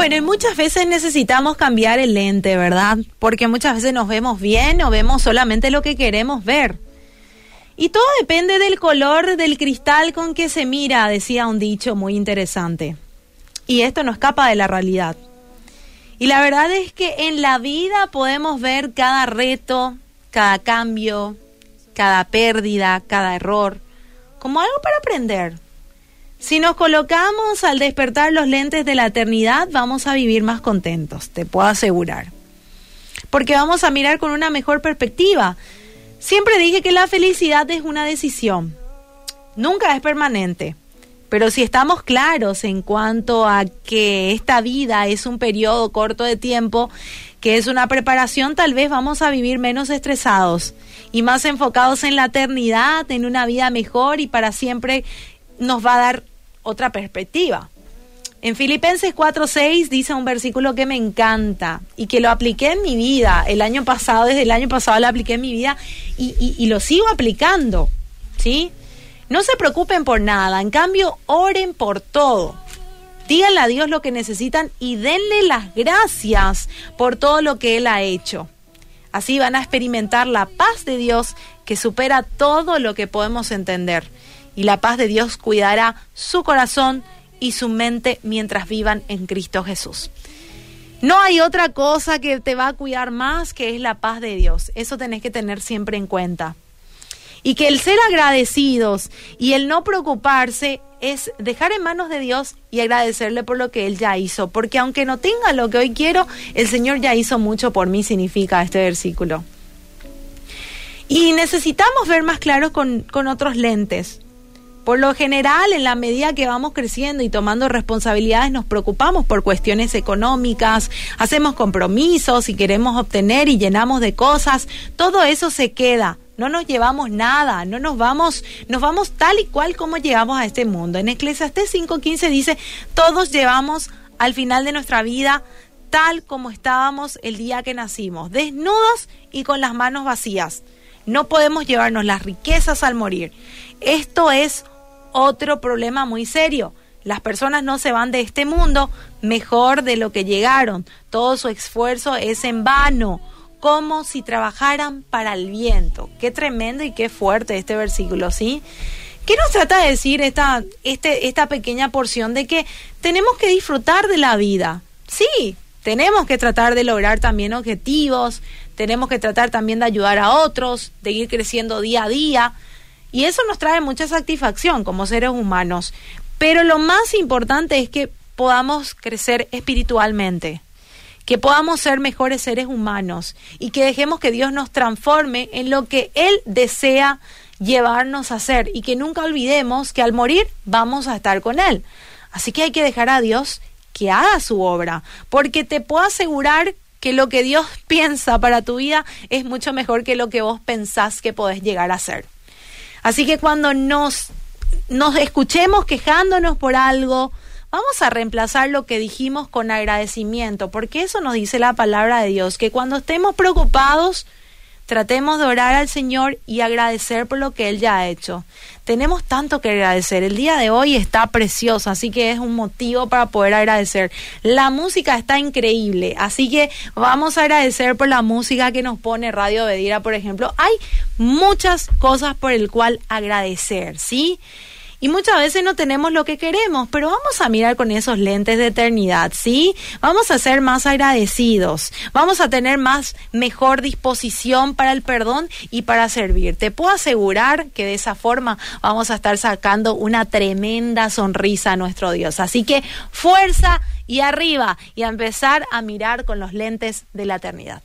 Bueno, y muchas veces necesitamos cambiar el lente, ¿verdad? Porque muchas veces nos vemos bien o vemos solamente lo que queremos ver. Y todo depende del color del cristal con que se mira, decía un dicho muy interesante. Y esto no escapa de la realidad. Y la verdad es que en la vida podemos ver cada reto, cada cambio, cada pérdida, cada error, como algo para aprender. Si nos colocamos al despertar los lentes de la eternidad, vamos a vivir más contentos, te puedo asegurar. Porque vamos a mirar con una mejor perspectiva. Siempre dije que la felicidad es una decisión, nunca es permanente. Pero si estamos claros en cuanto a que esta vida es un periodo corto de tiempo, que es una preparación, tal vez vamos a vivir menos estresados y más enfocados en la eternidad, en una vida mejor y para siempre nos va a dar otra perspectiva. En Filipenses 4:6 dice un versículo que me encanta y que lo apliqué en mi vida el año pasado, desde el año pasado lo apliqué en mi vida y, y lo sigo aplicando, ¿sí? No se preocupen por nada, en cambio, oren por todo. Díganle a Dios lo que necesitan y denle las gracias por todo lo que Él ha hecho. Así van a experimentar la paz de Dios que supera todo lo que podemos entender. Y la paz de Dios cuidará su corazón y su mente mientras vivan en Cristo Jesús. No hay otra cosa que te va a cuidar más que es la paz de Dios. Eso tenés que tener siempre en cuenta. Y que el ser agradecidos y el no preocuparse es dejar en manos de Dios y agradecerle por lo que Él ya hizo. Porque aunque no tenga lo que hoy quiero, el Señor ya hizo mucho por mí, significa este versículo. Y necesitamos ver más claros con, con otros lentes. Por lo general, en la medida que vamos creciendo y tomando responsabilidades, nos preocupamos por cuestiones económicas, hacemos compromisos y queremos obtener y llenamos de cosas. Todo eso se queda no nos llevamos nada, no nos vamos, nos vamos tal y cual como llegamos a este mundo. En Eclesiastés 5:15 dice, todos llevamos al final de nuestra vida tal como estábamos el día que nacimos, desnudos y con las manos vacías. No podemos llevarnos las riquezas al morir. Esto es otro problema muy serio. Las personas no se van de este mundo mejor de lo que llegaron. Todo su esfuerzo es en vano como si trabajaran para el viento. Qué tremendo y qué fuerte este versículo, ¿sí? ¿Qué nos trata de decir esta, este, esta pequeña porción de que tenemos que disfrutar de la vida? Sí, tenemos que tratar de lograr también objetivos, tenemos que tratar también de ayudar a otros, de ir creciendo día a día, y eso nos trae mucha satisfacción como seres humanos. Pero lo más importante es que podamos crecer espiritualmente que podamos ser mejores seres humanos y que dejemos que Dios nos transforme en lo que Él desea llevarnos a ser y que nunca olvidemos que al morir vamos a estar con Él. Así que hay que dejar a Dios que haga su obra, porque te puedo asegurar que lo que Dios piensa para tu vida es mucho mejor que lo que vos pensás que podés llegar a ser. Así que cuando nos, nos escuchemos quejándonos por algo, Vamos a reemplazar lo que dijimos con agradecimiento, porque eso nos dice la palabra de Dios, que cuando estemos preocupados, tratemos de orar al Señor y agradecer por lo que Él ya ha hecho. Tenemos tanto que agradecer. El día de hoy está precioso, así que es un motivo para poder agradecer. La música está increíble, así que vamos a agradecer por la música que nos pone Radio Bedira, por ejemplo. Hay muchas cosas por el cual agradecer, ¿sí? Y muchas veces no tenemos lo que queremos, pero vamos a mirar con esos lentes de eternidad, ¿sí? Vamos a ser más agradecidos, vamos a tener más mejor disposición para el perdón y para servir. Te puedo asegurar que de esa forma vamos a estar sacando una tremenda sonrisa a nuestro Dios. Así que fuerza y arriba y a empezar a mirar con los lentes de la eternidad.